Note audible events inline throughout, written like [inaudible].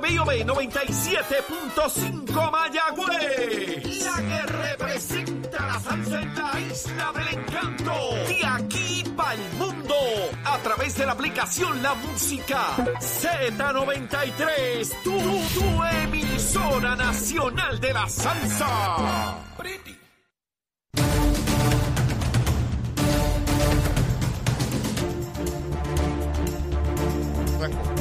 BOB 97.5 Mayagüez. La que representa la salsa en la isla del encanto. De aquí para el mundo. A través de la aplicación La Música. Z93. Tu, tu emisora nacional de la salsa. Buenos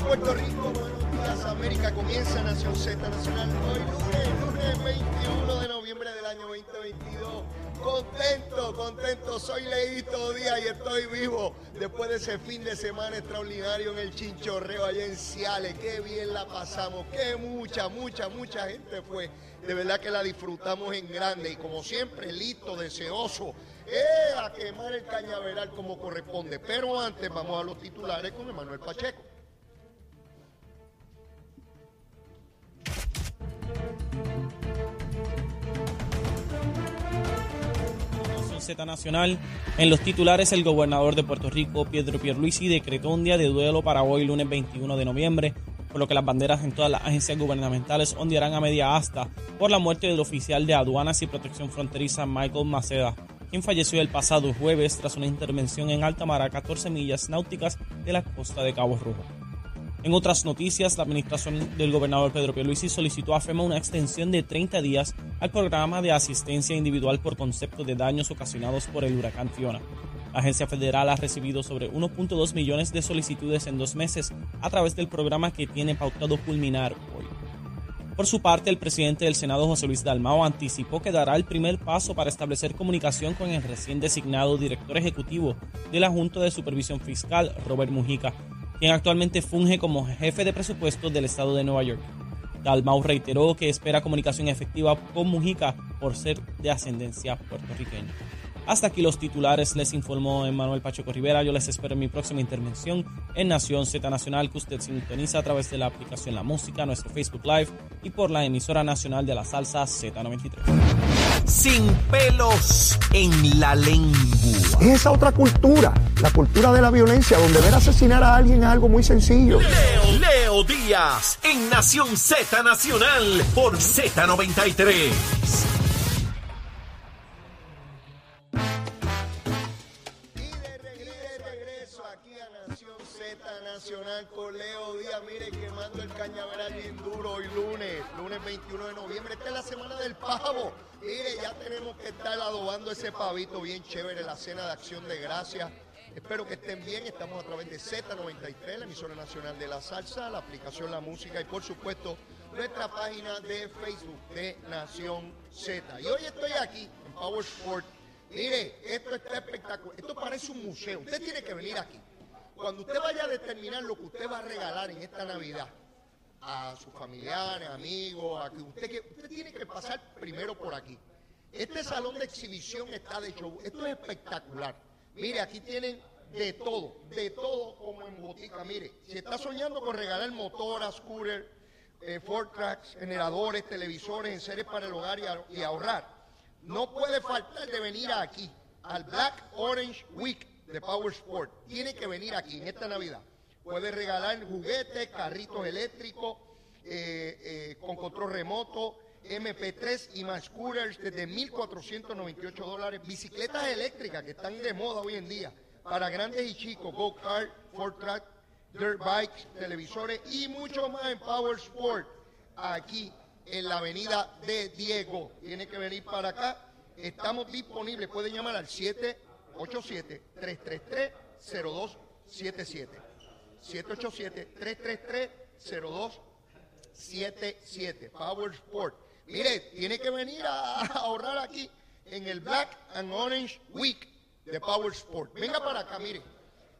Puerto Rico, buenos días América, comienza Nación Z Nacional hoy lunes, lunes 21 de noviembre del año 2022. Contento, contento, soy Leito Díaz y estoy vivo después de ese fin de semana extraordinario en el Chinchorreo allá en Ciales. Qué bien la pasamos, qué mucha, mucha, mucha gente fue. De verdad que la disfrutamos en grande y como siempre, listo, deseoso eh, a quemar el cañaveral como corresponde. Pero antes vamos a los titulares con Emanuel Pacheco. Z Nacional. En los titulares, el gobernador de Puerto Rico, Pedro Pierluisi, decretó un día de duelo para hoy, lunes 21 de noviembre, por lo que las banderas en todas las agencias gubernamentales ondearán a media asta por la muerte del oficial de aduanas y protección fronteriza Michael Maceda, quien falleció el pasado jueves tras una intervención en alta mar a 14 millas náuticas de la costa de Cabo Rojo. En otras noticias, la administración del gobernador Pedro Pierluisi solicitó a FEMA una extensión de 30 días al programa de asistencia individual por concepto de daños ocasionados por el huracán Fiona. La agencia federal ha recibido sobre 1.2 millones de solicitudes en dos meses a través del programa que tiene pautado culminar hoy. Por su parte, el presidente del Senado, José Luis Dalmao, anticipó que dará el primer paso para establecer comunicación con el recién designado director ejecutivo de la Junta de Supervisión Fiscal, Robert Mujica, quien actualmente funge como jefe de presupuesto del estado de Nueva York. Dalmau reiteró que espera comunicación efectiva con Mujica por ser de ascendencia puertorriqueña. Hasta aquí los titulares, les informó Emanuel Pacheco Rivera. Yo les espero en mi próxima intervención en Nación Z Nacional, que usted sintoniza a través de la aplicación La Música, nuestro Facebook Live y por la emisora nacional de la salsa Z93. Sin pelos en la lengua. Es esa otra cultura, la cultura de la violencia, donde ver asesinar a alguien es algo muy sencillo. Leo, Leo Díaz en Nación Z Nacional por Z93. Y de regreso, de regreso aquí a Nación Z Nacional con Leo Díaz. Mire, quemando el cañaveral bien duro hoy lunes, lunes 21 de noviembre. Esta es la semana del pavo. Mire, ya tenemos que estar adobando ese pavito bien chévere, la cena de acción de gracias. Espero que estén bien. Estamos a través de Z93, la emisora nacional de la salsa, la aplicación La Música y, por supuesto, nuestra página de Facebook de Nación Z. Y hoy estoy aquí en Power Sport. Mire, esto está espectacular. Esto parece un museo. Usted tiene que venir aquí. Cuando usted vaya a determinar lo que usted va a regalar en esta Navidad a sus familiares, amigos, a que usted, que usted tiene que pasar primero por aquí. Este salón de exhibición está de show. Esto es espectacular. Mire, aquí tienen de todo, de todo como en botica. Mire, si está soñando con regalar motoras, scooter, eh, Ford Tracks, generadores, televisores, en series para el hogar y, y ahorrar, no puede faltar de venir aquí al Black Orange Week de Power Sport. Tiene que venir aquí en esta Navidad. Puede regalar juguetes, carritos eléctricos eh, eh, con control remoto, MP3 y más scooters desde 1.498 dólares. Bicicletas eléctricas que están de moda hoy en día para grandes y chicos, go-kart, Ford Track, dirt bikes, televisores y mucho más en Power Sport aquí en la avenida de Diego. Tiene que venir para acá. Estamos disponibles. Pueden llamar al 787-333-0277. 787-333-0277. Power Sport. Mire, tiene que venir a ahorrar aquí en el Black and Orange Week de Power Sport. Venga para acá, mire.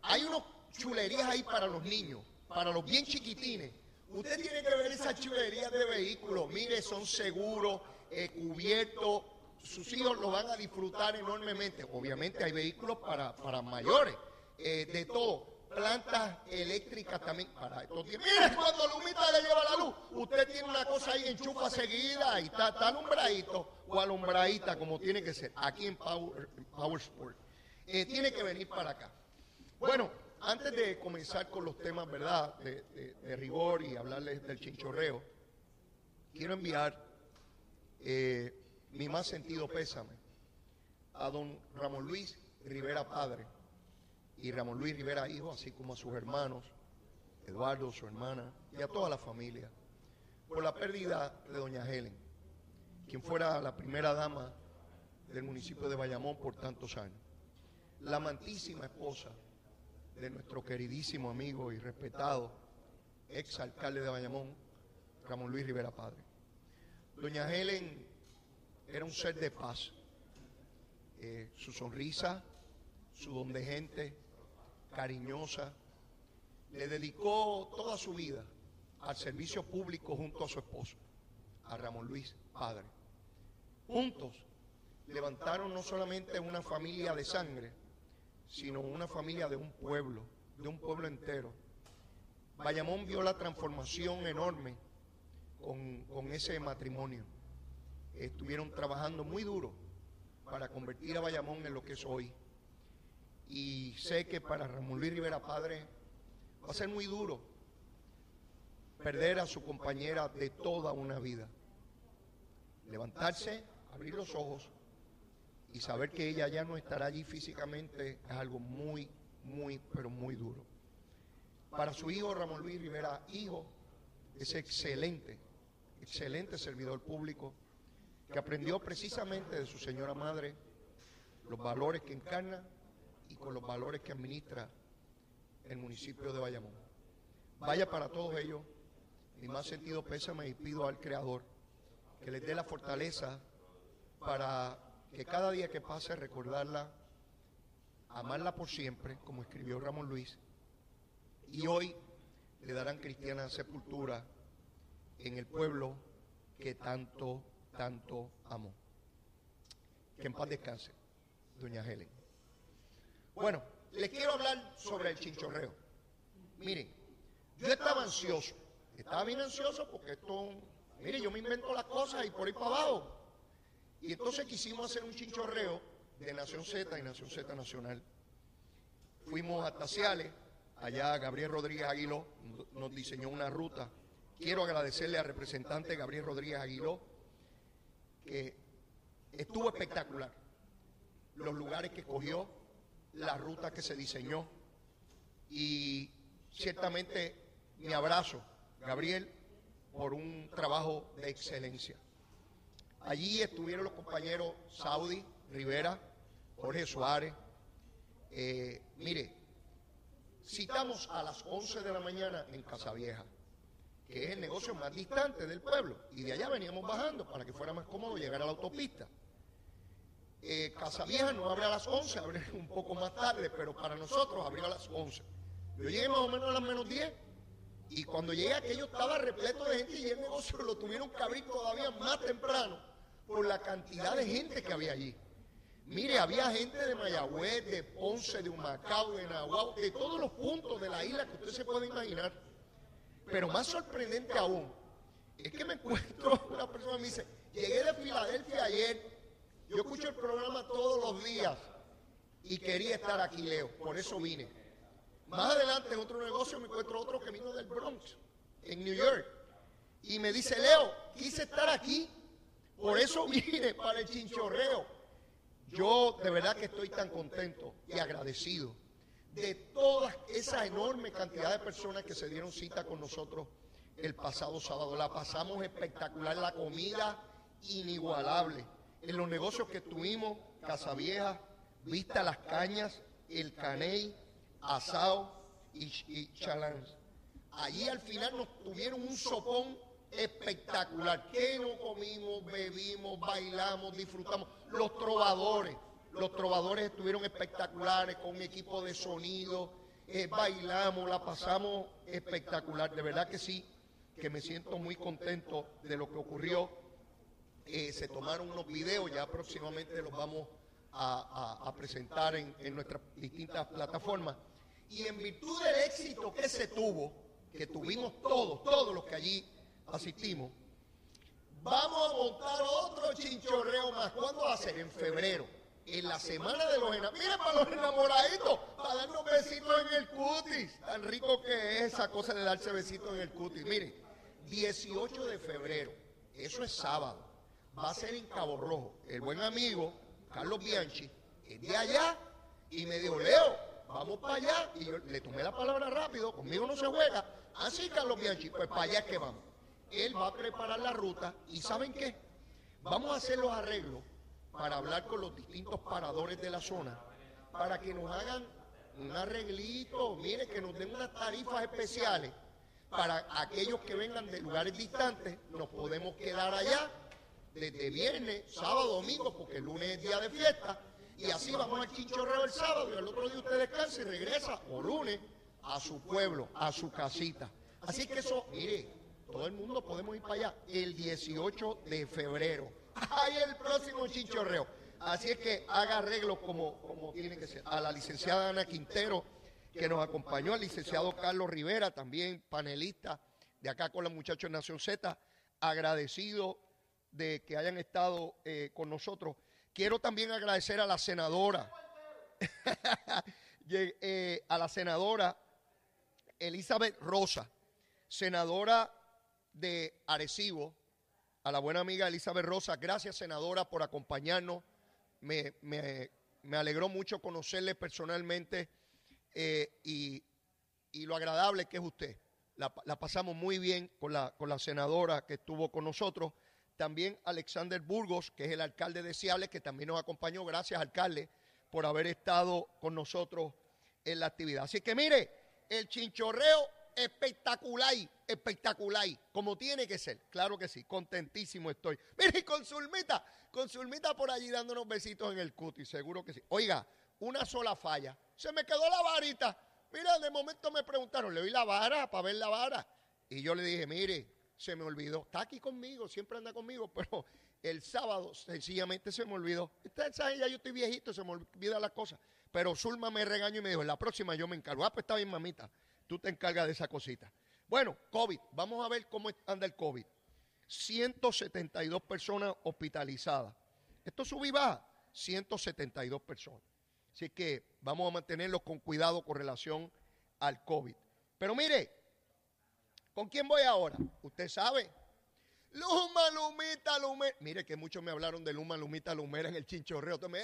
Hay unos chulerías ahí para los niños, para los bien chiquitines. Usted tiene que ver esas chulerías de vehículos. Mire, son seguros, eh, cubiertos. Sus hijos lo van a disfrutar enormemente. Obviamente hay vehículos para, para mayores, eh, de todo. Plantas eléctricas también para tiempos. Mire, cuando Lumita le lleva la luz, usted tiene una cosa ahí, enchufa seguida y está, está alumbradito o alumbradita como tiene que ser. Aquí en Power, Sport. Eh, tiene que venir para acá. Bueno, antes de comenzar con los temas, ¿verdad?, de rigor y hablarles del chinchorreo, quiero enviar eh, mi más sentido pésame a don Ramón Luis Rivera Padre y Ramón Luis Rivera Hijo, así como a sus hermanos, Eduardo, su hermana, y a toda la familia, por la pérdida de doña Helen, quien fuera la primera dama del municipio de Bayamón por tantos años. La amantísima esposa de nuestro queridísimo amigo y respetado ex alcalde de Bayamón, Ramón Luis Rivera Padre. Doña Helen era un ser de paz. Eh, su sonrisa, su don de gente, cariñosa, le dedicó toda su vida al servicio público junto a su esposo, a Ramón Luis Padre. Juntos levantaron no solamente una familia de sangre, sino una familia de un pueblo, de un pueblo entero. Bayamón vio la transformación enorme con, con ese matrimonio. Estuvieron trabajando muy duro para convertir a Bayamón en lo que es hoy. Y sé que para Ramón Luis Rivera Padre va a ser muy duro perder a su compañera de toda una vida. Levantarse, abrir los ojos y saber que ella ya no estará allí físicamente es algo muy, muy, pero muy duro. Para su hijo Ramón Luis Rivera, hijo, es excelente, excelente servidor público, que aprendió precisamente de su señora madre los valores que encarna con los valores que administra el municipio de Bayamón. Vaya para todos ellos, mi más sentido pésame y pido al Creador que les dé la fortaleza para que cada día que pase recordarla, amarla por siempre, como escribió Ramón Luis, y hoy le darán cristiana sepultura en el pueblo que tanto, tanto amó. Que en paz descanse, doña Helen. Bueno, les quiero hablar sobre el chinchorreo. Miren, yo estaba ansioso, estaba bien ansioso porque esto, mire, yo me invento las cosas y por ahí para abajo. Y entonces quisimos hacer un chinchorreo de Nación Z y Nación Z Nacional. Fuimos a Ciales, allá Gabriel Rodríguez Aguiló nos diseñó una ruta. Quiero agradecerle al representante Gabriel Rodríguez Aguiló, que estuvo espectacular. Los lugares que escogió, la ruta que se diseñó. Y ciertamente mi abrazo, Gabriel, por un trabajo de excelencia. Allí estuvieron los compañeros Saudi, Rivera, Jorge Suárez. Eh, mire, citamos a las 11 de la mañana en Casavieja, que es el negocio más distante del pueblo, y de allá veníamos bajando para que fuera más cómodo llegar a la autopista. Eh, Casavieja no abre a las 11, abre un poco más tarde, pero para nosotros abrió a las 11. Yo llegué más o menos a las menos 10 y cuando llegué aquello estaba repleto de gente y el negocio lo tuvieron que abrir todavía más temprano por la cantidad de gente que había allí. Mire, había gente de Mayagüez, de Ponce, de Humacao, de Nahuatl, de todos los puntos de la isla que usted se puede imaginar. Pero más sorprendente aún es que me encuentro [laughs] una persona que me dice, llegué de Filadelfia ayer, yo escucho el programa todos los días y quería estar aquí, Leo, por eso vine. Más adelante en otro negocio me encuentro otro que vino del Bronx, en New York, y me dice, Leo, quise estar aquí, por eso vine para el chinchorreo. Yo de verdad que estoy tan contento y agradecido de toda esa enorme cantidad de personas que se dieron cita con nosotros el pasado sábado. La pasamos espectacular, la comida inigualable. En los negocios que tuvimos, Casa Vieja, Vista Las Cañas, El Caney, Asao y, Chalans. Allí al final nos tuvieron un sopón espectacular. Que no comimos, bebimos, bailamos, disfrutamos. Los trovadores, los trovadores estuvieron espectaculares con un equipo de sonido. eh, bailamos, la pasamos espectacular. De verdad que sí, que me siento muy contento de lo que ocurrió. Eh, se tomaron unos videos, ya próximamente los vamos a, presentar en, nuestras distintas plataformas. Y en virtud del éxito que se tuvo, que tuvimos todos, todos los que allí asistimos, vamos a montar otro chinchorreo más. ¿Cuándo va a ser? En febrero. en la semana de los enamorados. Miren para los enamoraditos, para darnos besitos en el cutis. Tan rico que es esa cosa de darse besitos en el cutis. Miren, 18 de febrero, eso es sábado, va a ser en Cabo Rojo. El buen amigo Carlos Bianchi es de allá y me dijo, Leo, vamos para allá. Y yo le tomé la palabra rápido, conmigo no se juega. Así, Carlos Bianchi, pues para allá es que vamos. Él va a preparar la ruta y ¿saben qué? Vamos a hacer los arreglos para hablar con los distintos paradores de la zona, para que nos hagan un arreglito, mire, que nos den unas tarifas especiales para aquellos que vengan de lugares distantes, nos podemos quedar allá desde viernes, sábado, domingo, porque el lunes es día de fiesta, y así vamos al chinchorreo el sábado y el otro día usted descansa y regresa, o lunes, a su pueblo, a su casita. Así que eso, mire, todo el mundo podemos ir para allá el 18 de febrero. Ahí el próximo chinchorreo. Así es que haga arreglos como, como tiene que ser. A la licenciada Ana Quintero, que nos acompañó, al licenciado Carlos Rivera, también panelista de acá con los muchachos Nación Z, agradecido de que hayan estado eh, con nosotros. Quiero también agradecer a la senadora, [laughs] eh, a la senadora Elizabeth Rosa, senadora de Arecibo, a la buena amiga Elizabeth Rosa. Gracias, senadora, por acompañarnos. Me, alegró mucho conocerle personalmente eh, y, lo agradable que es usted. La, pasamos muy bien con la, con la senadora que estuvo con nosotros. También Alexander Burgos, que es el alcalde de Ciales, que también nos acompañó. Gracias, alcalde, por haber estado con nosotros en la actividad. Así que mire, el chinchorreo espectacular, espectacular, como tiene que ser. Claro que sí, contentísimo estoy. [laughs] Mire, con Zulmita, con Zulmita por allí dándonos besitos en el cuti, seguro que sí. Oiga, una sola falla. Se me quedó la varita. Mira, de momento me preguntaron, le doy la vara para ver la vara. Y yo le dije, mire, se me olvidó. Está aquí conmigo, siempre anda conmigo, [laughs] pero el sábado sencillamente se me olvidó. Usted sabe, ya yo estoy viejito, se me olvida las cosas. Pero Zulma me regañó y me dijo, la próxima yo me encargo. Ah, pues está bien, mamita tú te encargas de esa cosita. Bueno, COVID, vamos a ver cómo anda el COVID. 172 personas hospitalizadas. Esto sube y baja, 172 personas. Así que vamos a mantenerlos con cuidado con relación al COVID. Pero mire, ¿con quién voy ahora? Usted sabe. Luma, Lumita, Lumera. Mire que muchos me hablaron de Luma, Lumita, Lumera en el chinchorreo. Me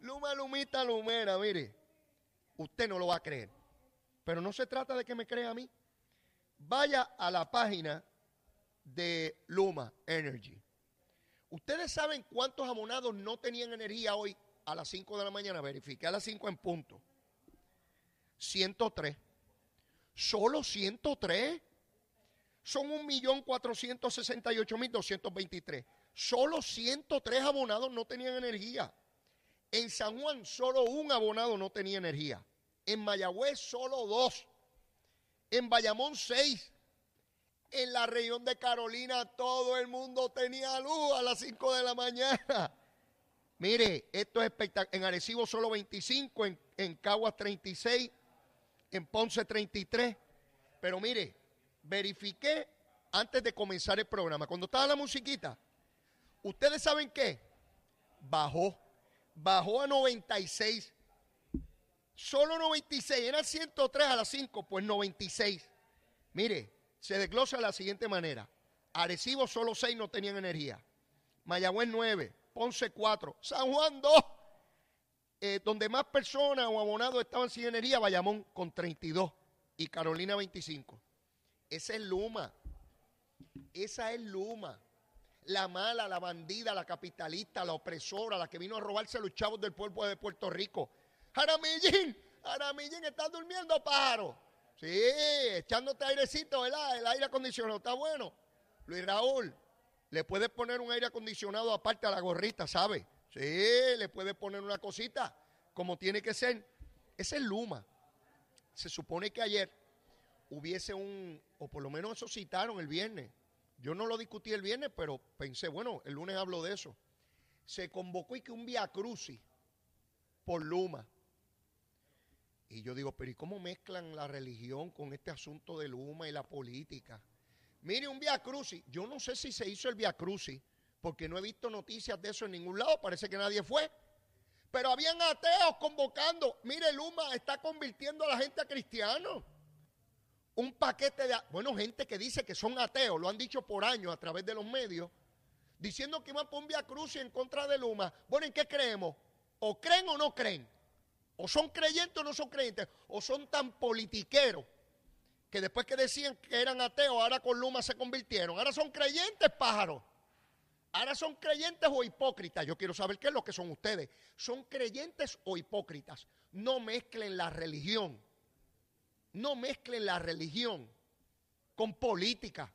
Luma, Lumita, Lumera. Mire, usted no lo va a creer. Pero no se trata de que me crea a mí. Vaya a la página de Luma Energy. Ustedes saben cuántos abonados no tenían energía hoy a las 5 de la mañana. Verifiqué a las 5 en punto. 103. Solo 103. Son 1.468.223. Solo 103 abonados no tenían energía. En San Juan solo un abonado no tenía energía. En Mayagüez solo dos. En Bayamón seis. En la región de Carolina todo el mundo tenía luz a las 5 de la mañana. Mire, esto es espectacular. En Arecibo solo 25, en, en Caguas 36, en Ponce 33. Pero mire, verifiqué antes de comenzar el programa. Cuando estaba la musiquita, ¿ustedes saben qué? Bajó. Bajó a 96. Solo 96, eran 103 a las 5, pues 96. Mire, se desglosa de la siguiente manera. Arecibo solo 6 no tenían energía. Mayagüez 9, Ponce 4, San Juan 2. Eh, donde más personas o abonados estaban sin energía, Bayamón con 32 y Carolina 25. Esa es Luma. Esa es Luma. La mala, la bandida, la capitalista, la opresora, la que vino a robarse a los chavos del pueblo de Puerto Rico Jaramillín, Jaramillín, ¿estás durmiendo, pájaro? Sí, echándote airecito, ¿verdad? El aire acondicionado está bueno. Luis Raúl, le puedes poner un aire acondicionado aparte a la gorrita, ¿sabe? Sí, le puedes poner una cosita como tiene que ser. Ese es Luma. Se supone que ayer hubiese un, o por lo menos eso citaron el viernes. Yo no lo discutí el viernes, pero pensé, bueno, el lunes hablo de eso. Se convocó y que un via crucis por Luma. Y yo digo, pero ¿y cómo mezclan la religión con este asunto de Luma y la política? Mire, un Via Crucis. Yo no sé si se hizo el Via Crucis, porque no he visto noticias de eso en ningún lado. Parece que nadie fue. Pero habían ateos convocando. Mire, Luma está convirtiendo a la gente a cristianos. Un paquete de... Bueno, gente que dice que son ateos, lo han dicho por años a través de los medios, diciendo que iban a un Via Cruz en contra de Luma. Bueno, ¿en qué creemos? ¿O creen o no creen? ¿O son creyentes o no son creyentes? ¿O son tan politiqueros que después que decían que eran ateos, ahora con Luma se convirtieron? Ahora son creyentes, pájaros. Ahora son creyentes o hipócritas. Yo quiero saber qué es lo que son ustedes. ¿Son creyentes o hipócritas? No mezclen la religión. No mezclen la religión con política.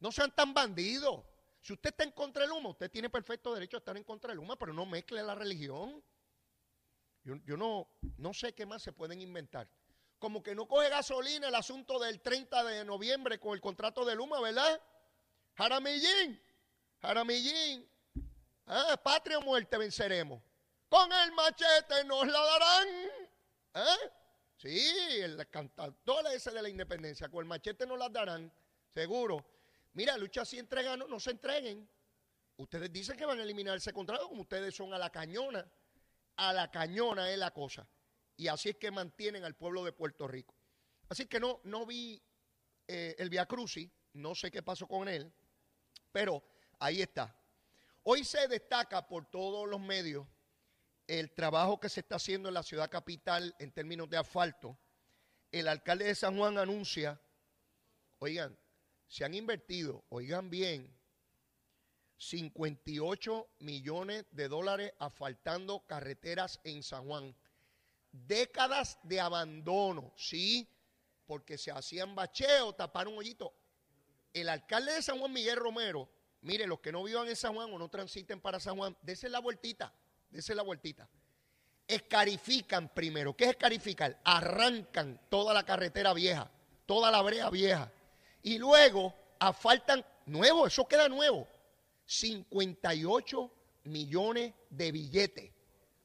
No sean tan bandidos. Si usted está en contra del humo, usted tiene perfecto derecho a estar en contra del humo, pero no mezcle la religión. Yo, no, no sé qué más se pueden inventar. Como que no coge gasolina el asunto del 30 de noviembre con el contrato de Luma, ¿verdad? Jaramillín, Jaramillín. Ah, patria o muerte venceremos. Con el machete nos la darán. ¿Eh? Sí, el cantador ese de la independencia. Con el machete nos la darán, seguro. Mira, lucha así entreganos, no se entreguen. Ustedes dicen que van a eliminar ese contrato como ustedes son a la cañona. A la cañona es la cosa. Y así es que mantienen al pueblo de Puerto Rico. Así que no, no vi eh, el Via Crucis, no sé qué pasó con él, pero Ahí está. Hoy se destaca por todos los medios el trabajo que se está haciendo en la ciudad capital en términos de asfalto. El alcalde de San Juan anuncia, oigan, se han invertido, oigan bien, 58 millones de dólares asfaltando carreteras en San Juan. Décadas de abandono, sí, porque se hacían bacheos, taparon hoyito. El alcalde de San Juan, Miguel Romero, Mire, los que no vivan en San Juan o no transiten para San Juan, dése la vueltita, dése la vueltita. Escarifican primero. ¿Qué es escarificar? Arrancan toda la carretera vieja, toda la brea vieja. Y luego asfaltan nuevo, eso queda nuevo. 58 millones de billetes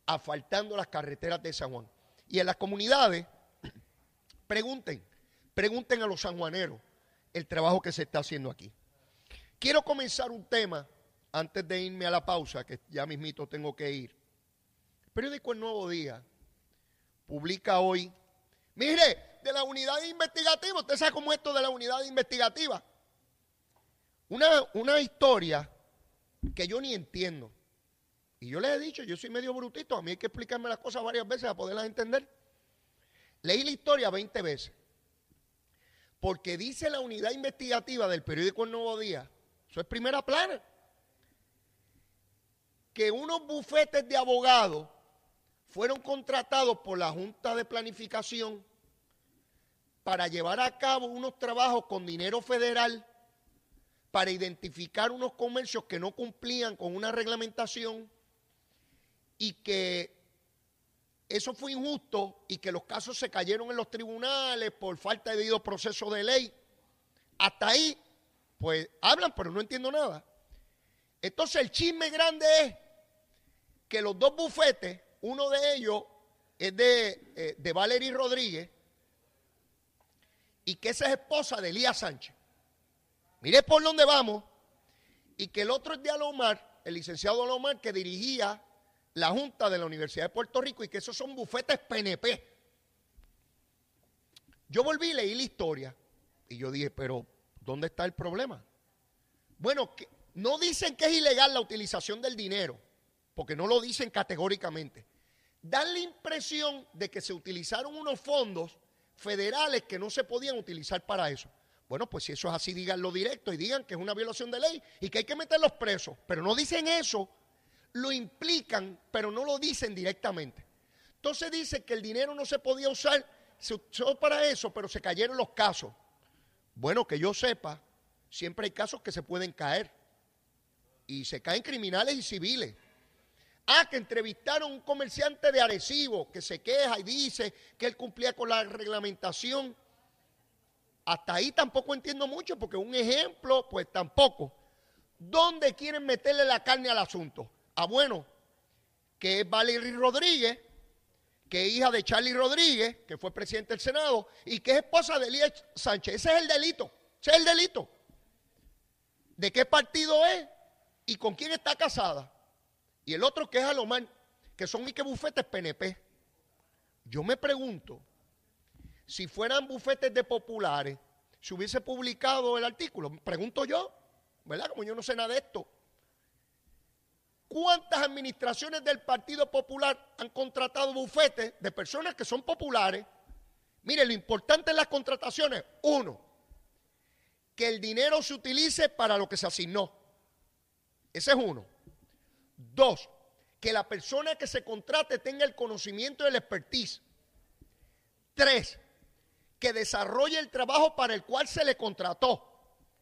asfaltando las carreteras de San Juan. Y en las comunidades, pregunten, pregunten a los sanjuaneros el trabajo que se está haciendo aquí. Quiero comenzar un tema antes de irme a la pausa, que ya mismito tengo que ir. El periódico El Nuevo Día publica hoy, mire, de la unidad investigativa, usted sabe cómo es esto de la unidad investigativa. Una, una historia que yo ni entiendo. Y yo les he dicho, yo soy medio brutito, a mí hay que explicarme las cosas varias veces para poderlas entender. Leí la historia 20 veces. Porque dice la unidad investigativa del periódico El Nuevo Día eso es primera plana. Que unos bufetes de abogados fueron contratados por la Junta de Planificación para llevar a cabo unos trabajos con dinero federal para identificar unos comercios que no cumplían con una reglamentación y que eso fue injusto y que los casos se cayeron en los tribunales por falta de debido proceso de ley. Hasta ahí pues hablan, pero no entiendo nada. Entonces el chisme grande es que los dos bufetes, uno de ellos es de, eh, de Valery Rodríguez y que esa es esposa de Elías Sánchez. Mire por dónde vamos. Y que el otro es de Alomar, el licenciado Alomar, que dirigía la Junta de la Universidad de Puerto Rico y que esos son bufetes PNP. Yo volví y leí la historia y yo dije, pero ¿Dónde está el problema? Bueno, no dicen que es ilegal la utilización del dinero, porque no lo dicen categóricamente. Dan la impresión de que se utilizaron unos fondos federales que no se podían utilizar para eso. Bueno, pues si eso es así, díganlo directo y digan que es una violación de ley y que hay que meterlos presos. Pero no dicen eso, lo implican, pero no lo dicen directamente. Entonces dice que el dinero no se podía usar, se usó para eso, pero se cayeron los casos. Bueno, que yo sepa, siempre hay casos que se pueden caer. Y se caen criminales y civiles. Ah, que entrevistaron a un comerciante de Arecibo que se queja y dice que él cumplía con la reglamentación. Hasta ahí tampoco entiendo mucho porque un ejemplo, pues tampoco. ¿Dónde quieren meterle la carne al asunto? Ah, bueno, que es Valery Rodríguez, que es hija de Charlie Rodríguez, que fue presidente del Senado, y que es esposa de Elías Sánchez. Ese es el delito. Ese es el delito. ¿De qué partido es? ¿Y con quién está casada? Y el otro que es Alomar. que son y que bufetes PNP. Yo me pregunto, si fueran bufetes de populares, si hubiese publicado el artículo, pregunto yo, ¿verdad? Como yo no sé nada de esto. ¿Cuántas administraciones del Partido Popular han contratado bufetes de personas que son populares? Mire, lo importante en las contrataciones, uno, que el dinero se utilice para lo que se asignó. Ese es uno. Dos, que la persona que se contrate tenga el conocimiento y el expertise. Tres, que desarrolle el trabajo para el cual se le contrató.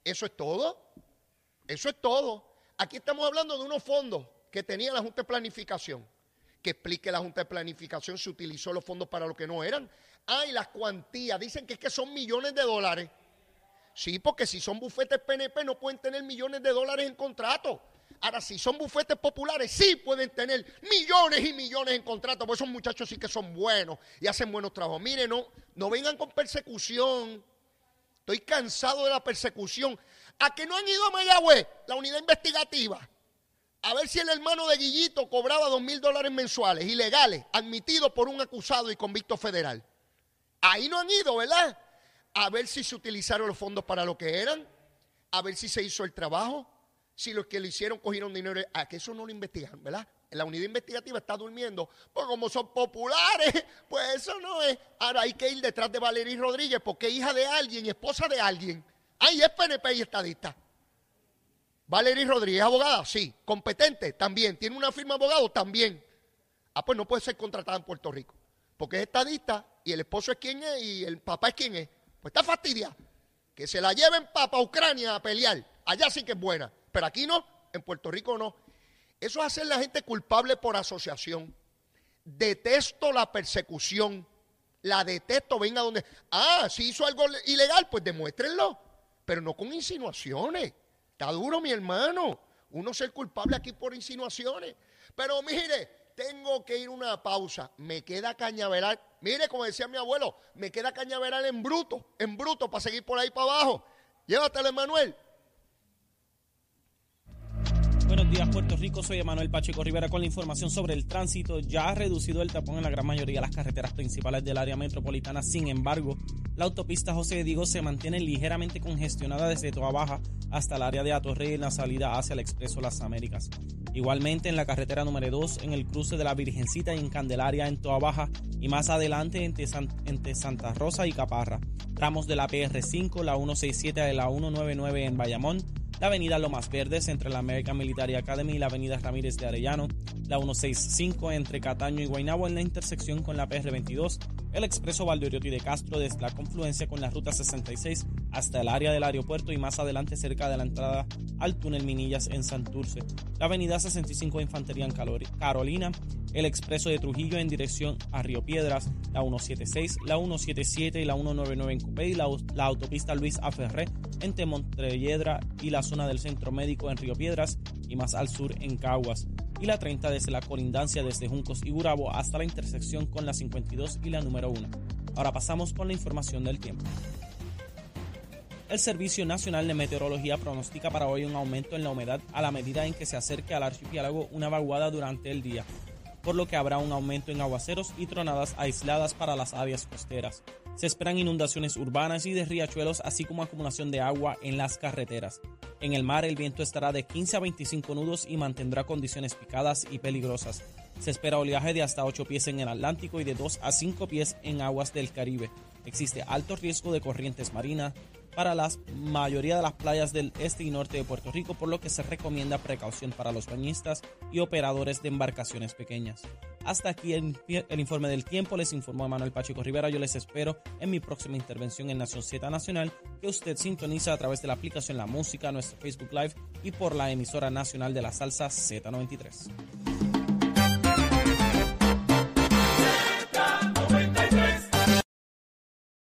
Eso es todo. Eso es todo. Aquí estamos hablando de unos fondos que tenía la Junta de Planificación. Que explique la Junta de Planificación si utilizó los fondos para lo que no eran. Ah, y las cuantías. Dicen que es que son millones de dólares. Sí, porque si son bufetes PNP no pueden tener millones de dólares en contrato. Ahora, si son bufetes populares, sí pueden tener millones y millones en contrato, porque esos muchachos sí que son buenos y hacen buenos trabajos. Miren, no, no vengan con persecución. Estoy cansado de la persecución. ¿A que no han ido a Mayagüez, la unidad investigativa? A ver si el hermano de Guillito cobraba dos mil dólares mensuales, ilegales, admitido por un acusado y convicto federal. Ahí no han ido, ¿verdad? A ver si se utilizaron los fondos para lo que eran, a ver si se hizo el trabajo si los que lo hicieron cogieron dinero, a que eso no lo investigan, ¿verdad? La unidad investigativa está durmiendo, pues como son populares, pues eso no es. Ahora hay que ir detrás de Valerie Rodríguez, porque es hija de alguien, esposa de alguien. Ahí es PNP y estadista. Valerie Rodríguez, abogada, sí. Competente, también. Tiene una firma de abogado, también. Ah, pues no puede ser contratada en Puerto Rico, porque es estadista y el esposo es quien es y el papá es quien es. Pues está fastidia. Que se la lleven para Ucrania a pelear. Allá sí que es buena. Pero aquí no, en Puerto Rico no. Eso es hacer la gente culpable por asociación. Detesto la persecución. La detesto, venga donde. Ah, si hizo algo ilegal, pues demuéstrenlo. Pero no con insinuaciones. Está duro, mi hermano. Uno ser culpable aquí por insinuaciones. Pero mire, tengo que ir a una pausa. Me queda cañaveral. Mire, como decía mi abuelo, me queda cañaveral en bruto, en bruto, para seguir por ahí para abajo. Llévatelo, Manuel. Buenos días, Puerto Rico. Soy Emanuel Pacheco Rivera con la información sobre el tránsito. Ya ha reducido el tapón en la gran mayoría de las carreteras principales del área metropolitana. Sin embargo, la autopista José Diego se mantiene ligeramente congestionada desde Toa Baja hasta el área de Atorrey en la salida hacia el Expreso Las Américas. Igualmente en la carretera número 2, en el cruce de la Virgencita y en Candelaria en Toa Baja y más adelante entre, entre Santa Rosa y Caparra. Tramos de la PR5, la 167 y la 199 en Bayamón la avenida Lomas Verdes entre la American Military Academy y la avenida Ramírez de Arellano, la 165 entre Cataño y Guaynabo en la intersección con la PR22, el expreso Valdoriotti de Castro desde la confluencia con la ruta 66 hasta el área del aeropuerto y más adelante cerca de la entrada al túnel Minillas en Santurce, la avenida 65 de Infantería en Carolina, el expreso de Trujillo en dirección a Río Piedras, la 176, la 177 y la 199 en Cupey, la, la autopista Luis Aferré entre Montelledra y la zona del Centro Médico en Río Piedras y más al sur en Caguas, y la 30 desde la colindancia desde Juncos y Burabo hasta la intersección con la 52 y la número 1. Ahora pasamos con la información del tiempo. El Servicio Nacional de Meteorología pronostica para hoy un aumento en la humedad a la medida en que se acerque al archipiélago una vaguada durante el día, por lo que habrá un aumento en aguaceros y tronadas aisladas para las áreas costeras. Se esperan inundaciones urbanas y de riachuelos, así como acumulación de agua en las carreteras. En el mar el viento estará de 15 a 25 nudos y mantendrá condiciones picadas y peligrosas. Se espera oleaje de hasta 8 pies en el Atlántico y de 2 a 5 pies en aguas del Caribe. Existe alto riesgo de corrientes marinas, para la mayoría de las playas del este y norte de Puerto Rico, por lo que se recomienda precaución para los bañistas y operadores de embarcaciones pequeñas. Hasta aquí el, informe del tiempo, les informó Manuel Pacheco Rivera, yo les espero en mi próxima intervención en Nación Z Nacional, que usted sintoniza a través de la aplicación La Música, nuestro Facebook Live y por la emisora nacional de la salsa Z93.